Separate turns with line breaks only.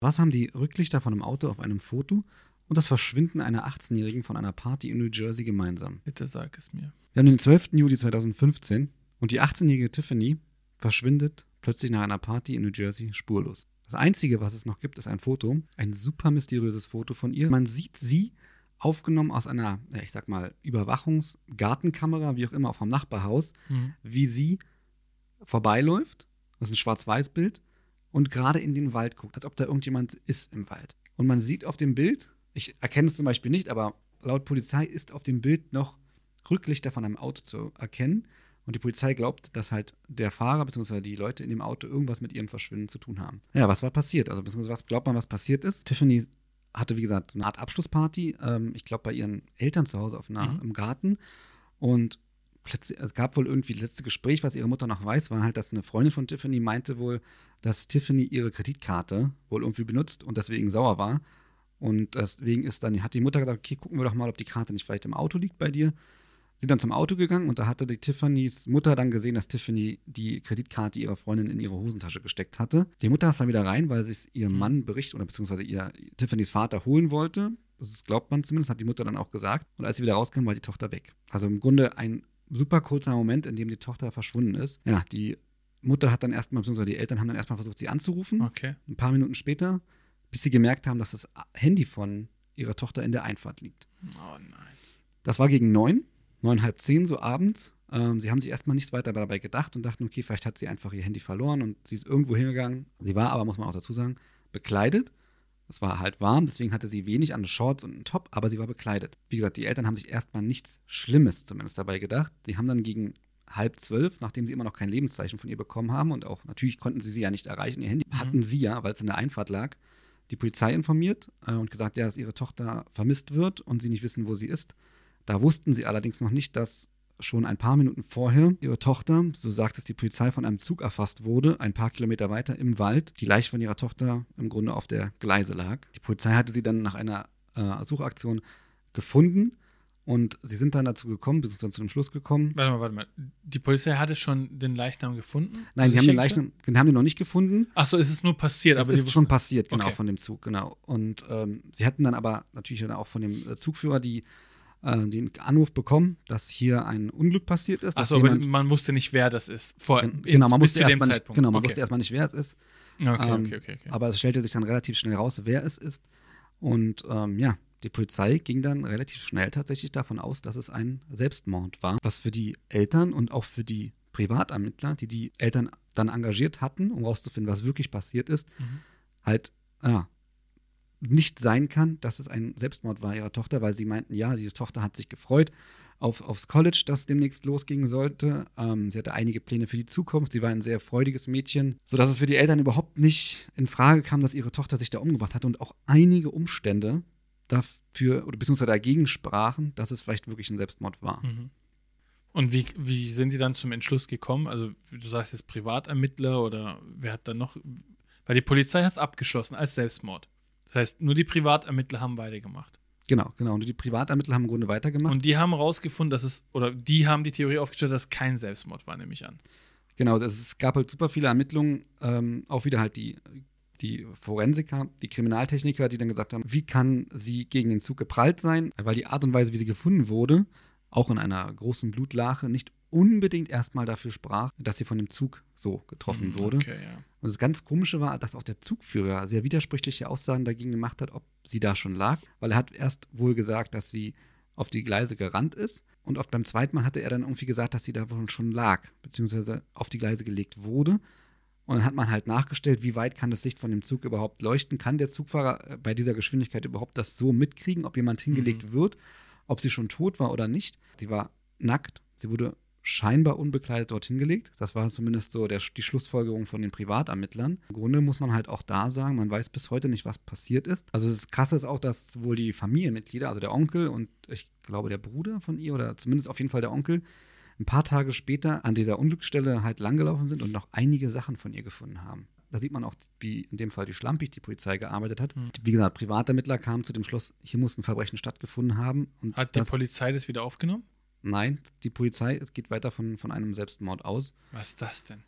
Was haben die Rücklichter von einem Auto auf einem Foto und das Verschwinden einer 18-Jährigen von einer Party in New Jersey gemeinsam?
Bitte sag es mir.
Wir haben den 12. Juli 2015 und die 18-jährige Tiffany verschwindet plötzlich nach einer Party in New Jersey spurlos. Das Einzige, was es noch gibt, ist ein Foto, ein super mysteriöses Foto von ihr. Man sieht sie aufgenommen aus einer, ja, ich sag mal, Überwachungsgartenkamera, wie auch immer, vom Nachbarhaus,
Mhm.
wie sie vorbeiläuft. Das ist ein Schwarz-Weiß-Bild und gerade in den Wald guckt, als ob da irgendjemand ist im Wald. Und man sieht auf dem Bild, ich erkenne es zum Beispiel nicht, aber laut Polizei ist auf dem Bild noch Rücklichter von einem Auto zu erkennen. Und die Polizei glaubt, dass halt der Fahrer bzw. die Leute in dem Auto irgendwas mit ihrem Verschwinden zu tun haben. Ja, was war passiert? Also, beziehungsweise was glaubt man, was passiert ist? Tiffany hatte, wie gesagt, eine Art Abschlussparty, ähm, ich glaube, bei ihren Eltern zu Hause auf einer,
Mhm.
im Garten. Und plötzlich, es gab wohl irgendwie das letzte Gespräch, was ihre Mutter noch weiß, war halt, dass eine Freundin von Tiffany meinte wohl, dass Tiffany ihre Kreditkarte wohl irgendwie benutzt und deswegen sauer war. Und deswegen ist dann, hat die Mutter gesagt, okay, gucken wir doch mal, ob die Karte nicht vielleicht im Auto liegt bei dir. Sie dann zum Auto gegangen und da hatte die Tiffany's Mutter dann gesehen, dass Tiffany die Kreditkarte ihrer Freundin in ihre Hosentasche gesteckt hatte. Die Mutter ist dann wieder rein, weil sie es ihrem Mann berichtet oder beziehungsweise ihr Tiffany's Vater holen wollte. Das glaubt man zumindest, hat die Mutter dann auch gesagt. Und als sie wieder rauskam, war die Tochter weg. Also im Grunde ein super kurzer Moment, in dem die Tochter verschwunden ist. Ja, die Mutter hat dann erstmal, beziehungsweise die Eltern haben dann erstmal versucht, sie anzurufen.
Okay.
Ein paar Minuten später, bis sie gemerkt haben, dass das Handy von ihrer Tochter in der Einfahrt liegt.
Oh nein.
Das war gegen neun, neun, halb zehn, so abends. Ähm, sie haben sich erstmal nichts weiter dabei gedacht und dachten, okay, vielleicht hat sie einfach ihr Handy verloren und sie ist irgendwo hingegangen. Sie war aber, muss man auch dazu sagen, bekleidet. Es war halt warm, deswegen hatte sie wenig an Shorts und einen Top, aber sie war bekleidet. Wie gesagt, die Eltern haben sich erstmal nichts Schlimmes zumindest dabei gedacht. Sie haben dann gegen halb zwölf, nachdem sie immer noch kein Lebenszeichen von ihr bekommen haben und auch natürlich konnten sie sie ja nicht erreichen, ihr Handy hatten sie ja, weil es in der Einfahrt lag, die Polizei informiert äh, und gesagt, ja, dass ihre Tochter vermisst wird und sie nicht wissen, wo sie ist. Da wussten sie allerdings noch nicht, dass schon ein paar Minuten vorher ihre Tochter, so sagt es die Polizei, von einem Zug erfasst wurde, ein paar Kilometer weiter im Wald. Die Leiche von ihrer Tochter im Grunde auf der Gleise lag. Die Polizei hatte sie dann nach einer äh, Suchaktion gefunden und sie sind dann dazu gekommen, beziehungsweise zu dem Schluss gekommen.
Warte mal, warte mal. Die Polizei hatte schon den Leichnam gefunden?
Nein, sie haben den Leichnam, den haben die noch nicht gefunden.
Achso, es ist nur passiert,
Es ist schon passiert, genau,
Okay.
von dem Zug, genau. Und ähm, sie hatten dann aber natürlich dann auch von dem äh, Zugführer die, äh, den Anruf bekommen, dass hier ein Unglück passiert ist.
Achso, aber man wusste nicht, wer das ist. Vor,
genau, man wusste erstmal nicht, genau, man
okay.
wusste erstmal nicht, wer es ist.
Okay,
Ähm,
okay, okay, okay.
Aber es stellte sich dann relativ schnell raus, wer es ist. Und ähm, ja, die Polizei ging dann relativ schnell tatsächlich davon aus, dass es ein Selbstmord war, was für die Eltern und auch für die Privatermittler, die die Eltern dann engagiert hatten, um rauszufinden, was wirklich passiert ist,
Mhm.
halt ja, nicht sein kann, dass es ein Selbstmord war ihrer Tochter, weil sie meinten, ja, diese Tochter hat sich gefreut auf, aufs College, das demnächst losgehen sollte. Ähm, sie hatte einige Pläne für die Zukunft. Sie war ein sehr freudiges Mädchen, sodass es für die Eltern überhaupt nicht in Frage kam, dass ihre Tochter sich da umgebracht hatte und auch einige Umstände dafür oder beziehungsweise dagegen sprachen, dass es vielleicht wirklich ein Selbstmord war.
Mhm. Und wie, wie sind die dann zum Entschluss gekommen? Also, du sagst jetzt Privatermittler oder wer hat dann noch. Weil die Polizei hat es abgeschlossen als Selbstmord. Das heißt, nur die Privatermittler haben weitergemacht.
Genau, genau. Und die Privatermittler haben im Grunde weitergemacht.
Und die haben rausgefunden, dass es, oder die haben die Theorie aufgestellt, dass es kein Selbstmord war, nehme ich an.
Genau, es, es gab halt super viele Ermittlungen, ähm, auch wieder halt die, die Forensiker, die Kriminaltechniker, die dann gesagt haben, wie kann sie gegen den Zug geprallt sein, weil die Art und Weise, wie sie gefunden wurde, auch in einer großen Blutlache, nicht unbedingt erstmal dafür sprach, dass sie von dem Zug so getroffen
Mhm,
wurde.
Okay, ja.
Und das ganz Komische war, dass auch der Zugführer sehr widersprüchliche Aussagen dagegen gemacht hat, ob sie da schon lag, weil er hat erst wohl gesagt, dass sie auf die Gleise gerannt ist und oft beim zweiten Mal hatte er dann irgendwie gesagt, dass sie da wohl schon lag, beziehungsweise auf die Gleise gelegt wurde. Und dann hat man halt nachgestellt, wie weit kann das Licht von dem Zug überhaupt leuchten? Kann der Zugfahrer äh, bei dieser Geschwindigkeit überhaupt das so mitkriegen, ob jemand hingelegt wird, ob sie schon tot war oder nicht? Sie war nackt, sie wurde scheinbar unbekleidet dorthin gelegt. Das war zumindest so der, die Schlussfolgerung von den Privatermittlern. Im Grunde muss man halt auch da sagen, man weiß bis heute nicht, was passiert ist. Also das Krasse ist auch, dass wohl die Familienmitglieder, also der Onkel und ich glaube der Bruder von ihr oder zumindest auf jeden Fall der Onkel, ein paar Tage später an dieser Unglücksstelle halt langgelaufen sind und noch einige Sachen von ihr gefunden haben. Da sieht man auch, wie in dem Fall die Schlampig die Polizei gearbeitet hat.
Mhm.
Wie gesagt, Privatermittler kamen zu dem Schluss, hier muss ein Verbrechen stattgefunden haben. Und
Hat die Polizei das wieder aufgenommen?
Nein, die Polizei, es geht weiter von, von einem Selbstmord aus.
Was ist das denn?